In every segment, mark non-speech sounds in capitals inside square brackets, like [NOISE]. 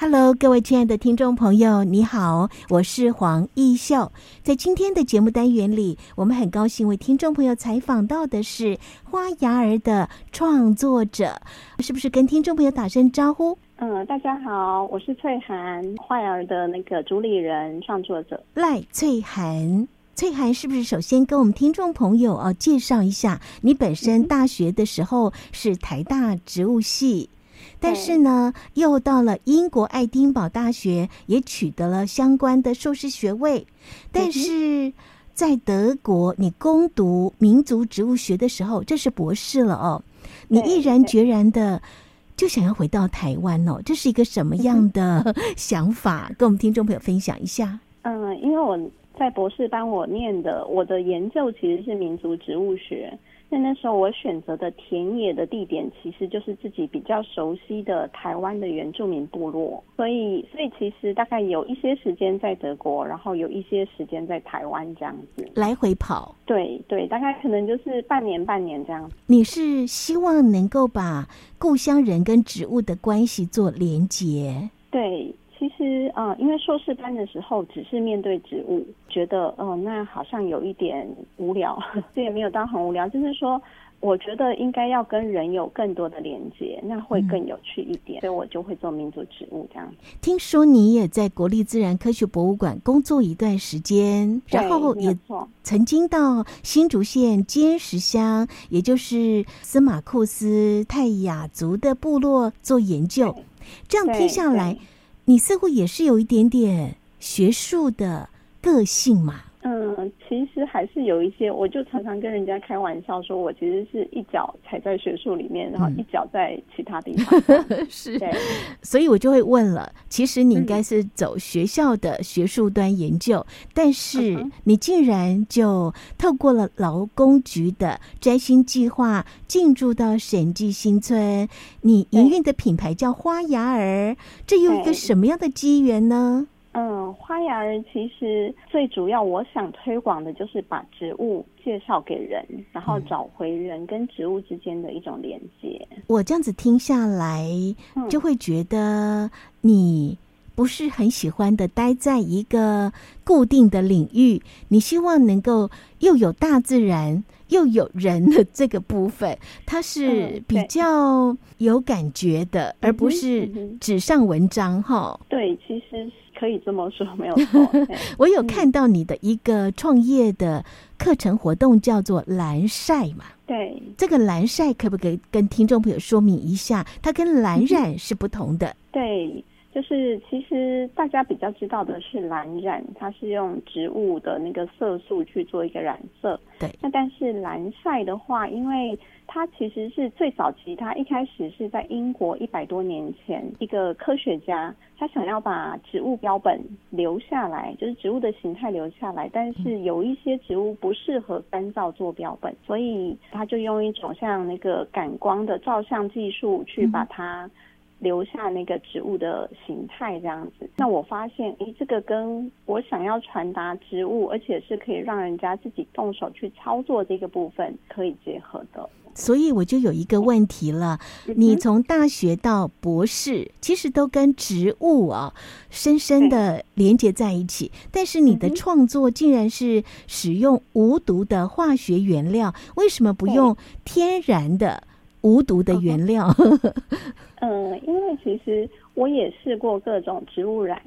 Hello，各位亲爱的听众朋友，你好，我是黄奕秀。在今天的节目单元里，我们很高兴为听众朋友采访到的是花芽儿的创作者，是不是跟听众朋友打声招呼？嗯，大家好，我是翠涵，花芽儿的那个主理人、创作者赖翠涵。翠涵是不是首先跟我们听众朋友哦介绍一下，你本身大学的时候是台大植物系？但是呢，又到了英国爱丁堡大学，也取得了相关的硕士学位。但是在德国，你攻读民族植物学的时候，这是博士了哦。你毅然决然的就想要回到台湾哦，这是一个什么样的想法？跟我们听众朋友分享一下。嗯，因为我在博士班我念的，我的研究其实是民族植物学。那那时候我选择的田野的地点，其实就是自己比较熟悉的台湾的原住民部落，所以所以其实大概有一些时间在德国，然后有一些时间在台湾这样子来回跑。对对，大概可能就是半年半年这样子。你是希望能够把故乡人跟植物的关系做连结？对。其实，嗯，因为硕士班的时候只是面对植物，觉得，嗯，那好像有一点无聊，[LAUGHS] 这也没有到很无聊。就是说，我觉得应该要跟人有更多的连接，那会更有趣一点，嗯、所以我就会做民族植物这样。听说你也在国立自然科学博物馆工作一段时间，然后也曾经到新竹县尖石乡，也就是司马库斯泰雅族的部落做研究。这样听下来。你似乎也是有一点点学术的个性嘛？嗯，其实还是有一些，我就常常跟人家开玩笑说，我其实是一脚踩在学术里面，然后一脚在其他地方。嗯、是，所以我就会问了，其实你应该是走学校的学术端研究，嗯、但是你竟然就透过了劳工局的摘星计划进驻到审计新村，你营运的品牌叫花芽儿，这又一个什么样的机缘呢？嗯，花芽儿其实最主要，我想推广的就是把植物介绍给人，然后找回人跟植物之间的一种连接。我这样子听下来，就会觉得你不是很喜欢的待在一个固定的领域，你希望能够又有大自然又有人的这个部分，它是比较有感觉的，而不是纸上文章哈。对，其实。可以这么说，没有错。[LAUGHS] 我有看到你的一个创业的课程活动，叫做蓝晒嘛。对，这个蓝晒可不可以跟听众朋友说明一下？它跟蓝 [LAUGHS] 染是不同的。对，就是其实大家比较知道的是蓝染，它是用植物的那个色素去做一个染色。对，那但是蓝晒的话，因为它其实是最早期，它一开始是在英国一百多年前，一个科学家他想要把植物标本留下来，就是植物的形态留下来，但是有一些植物不适合干燥做标本，所以他就用一种像那个感光的照相技术去把它留下那个植物的形态这样子。那我发现，诶，这个跟我想要传达植物，而且是可以让人家自己动手去操作这个部分可以结合的。所以我就有一个问题了，你从大学到博士，其实都跟植物啊深深的连接在一起，但是你的创作竟然是使用无毒的化学原料，为什么不用天然的无毒的原料？[LAUGHS] 嗯，因为其实我也试过各种植物染。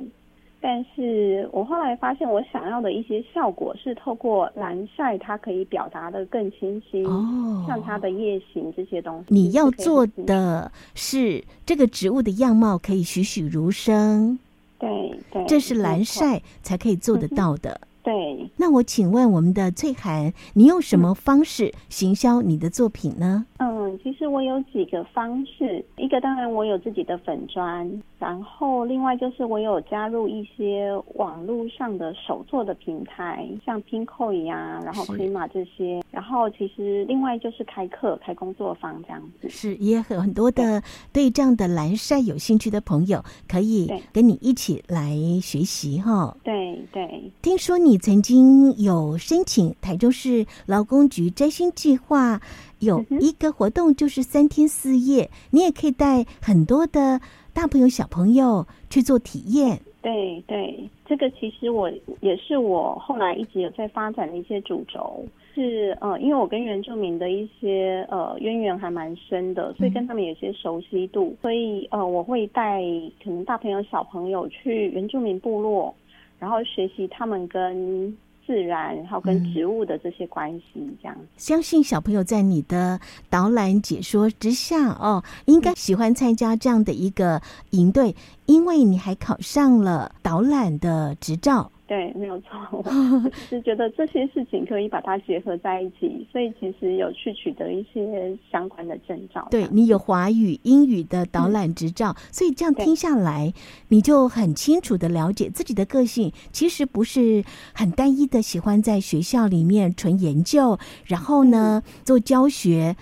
但是我后来发现，我想要的一些效果是透过蓝晒，它可以表达的更清晰。哦，像它的叶形这些东西，你要做的是这个植物的样貌可以栩栩如生。对对，这是蓝晒才可以做得到的。嗯、对，那我请问我们的翠涵，你用什么方式行销你的作品呢？嗯。嗯，其实我有几个方式，一个当然我有自己的粉砖，然后另外就是我有加入一些网络上的手作的平台，像 Pinkoi 呀，然后 Klima 这些，然后其实另外就是开课、开工作坊这样子。是，也有很多的对这样的蓝晒有兴趣的朋友，可以跟你一起来学习哈。对对，听说你曾经有申请台中市劳工局摘星计划。有一个活动就是三天四夜，你也可以带很多的大朋友小朋友去做体验。对对，这个其实我也是我后来一直有在发展的一些主轴，是呃，因为我跟原住民的一些呃渊源还蛮深的，所以跟他们有些熟悉度，嗯、所以呃，我会带可能大朋友小朋友去原住民部落，然后学习他们跟。自然，然后跟植物的这些关系，这样、嗯。相信小朋友在你的导览解说之下，哦，应该喜欢参加这样的一个营队，因为你还考上了导览的执照。对，没有错。[LAUGHS] 我是觉得这些事情可以把它结合在一起，所以其实有去取得一些相关的证照。对，你有华语、英语的导览执照，嗯、所以这样听下来，你就很清楚的了解自己的个性，其实不是很单一的，喜欢在学校里面纯研究，然后呢、嗯、做教学，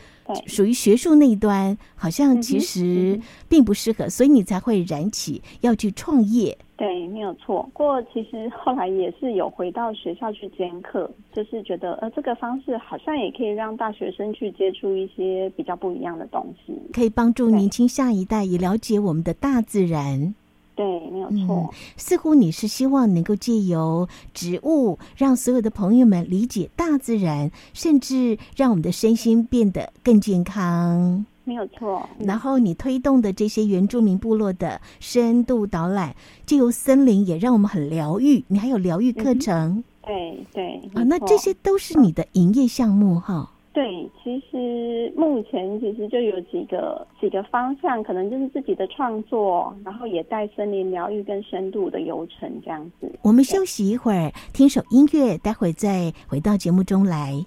属于学术那一端，好像其实并不适合，嗯、所以你才会燃起要去创业。对，没有错。不过其实后来也是有回到学校去兼课，就是觉得呃这个方式好像也可以让大学生去接触一些比较不一样的东西，可以帮助年轻下一代也了解我们的大自然。对，没有错。嗯，似乎你是希望能够借由植物，让所有的朋友们理解大自然，甚至让我们的身心变得更健康。没有错，然后你推动的这些原住民部落的深度导览，借由森林也让我们很疗愈。你还有疗愈课程，对对啊，那这些都是你的营业项目哈。对，其实目前其实就有几个几个方向，可能就是自己的创作，然后也带森林疗愈跟深度的游程这样子。我们休息一会儿，听首音乐，待会再回到节目中来。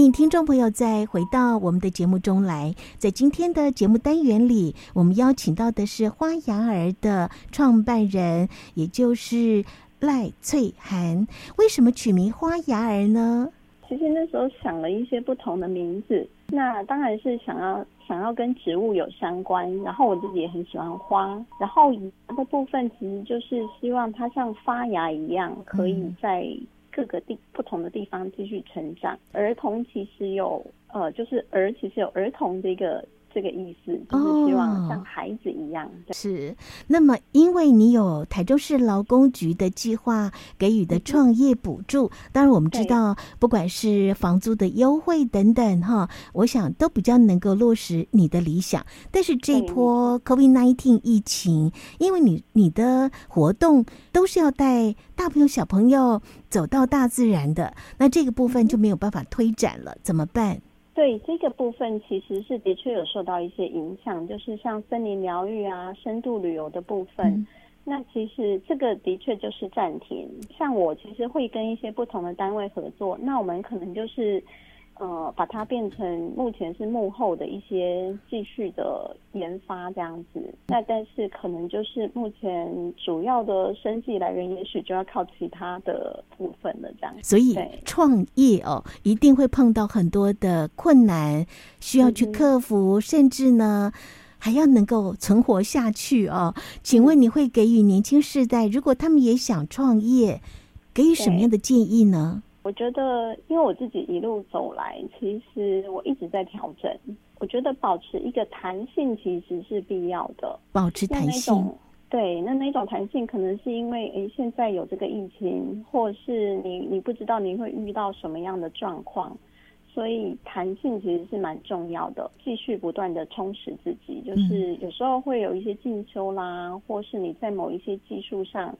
欢迎听众朋友再回到我们的节目中来。在今天的节目单元里，我们邀请到的是花芽儿的创办人，也就是赖翠涵。为什么取名花芽儿呢？其实那时候想了一些不同的名字，那当然是想要想要跟植物有相关。然后我自己也很喜欢花，然后芽的部分其实就是希望它像发芽一样，可以在。各个地不同的地方继续成长。儿童其实有呃，就是儿其实有儿童的一个。这个意思就是希望像孩子一样。哦、是，那么因为你有台州市劳工局的计划给予的创业补助，嗯、当然我们知道，不管是房租的优惠等等哈，我想都比较能够落实你的理想。但是这一波 COVID-19 疫情，因为你你的活动都是要带大朋友小朋友走到大自然的，那这个部分就没有办法推展了，怎么办？对这个部分，其实是的确有受到一些影响，就是像森林疗愈啊、深度旅游的部分。嗯、那其实这个的确就是暂停。像我其实会跟一些不同的单位合作，那我们可能就是。呃，把它变成目前是幕后的一些继续的研发这样子，那但是可能就是目前主要的生计来源，也许就要靠其他的部分了这样。所以创业哦，一定会碰到很多的困难，需要去克服，嗯、甚至呢还要能够存活下去哦。请问你会给予年轻世代，如果他们也想创业，给予什么样的建议呢？我觉得，因为我自己一路走来，其实我一直在调整。我觉得保持一个弹性其实是必要的。保持弹性，对，那那种弹性可能是因为，诶，现在有这个疫情，或是你你不知道你会遇到什么样的状况，所以弹性其实是蛮重要的。继续不断的充实自己，就是有时候会有一些进修啦，或是你在某一些技术上。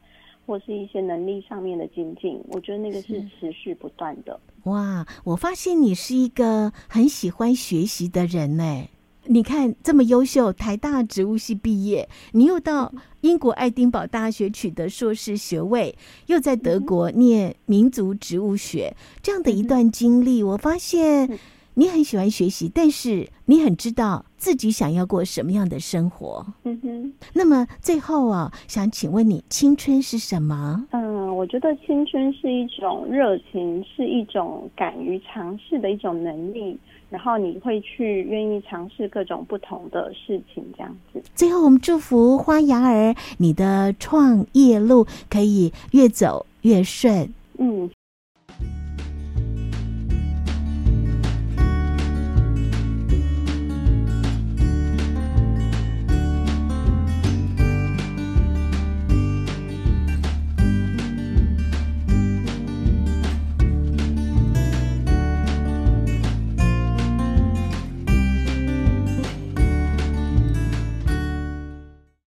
或是一些能力上面的精进，我觉得那个是持续不断的。哇，我发现你是一个很喜欢学习的人呢。你看这么优秀，台大植物系毕业，你又到英国爱丁堡大学取得硕士学位，又在德国念民族植物学，这样的一段经历，我发现你很喜欢学习，但是你很知道自己想要过什么样的生活。嗯哼。那么最后啊，想请问你，青春是什么？嗯，我觉得青春是一种热情，是一种敢于尝试的一种能力。然后你会去愿意尝试各种不同的事情，这样子。最后，我们祝福花芽儿，你的创业路可以越走越顺。嗯，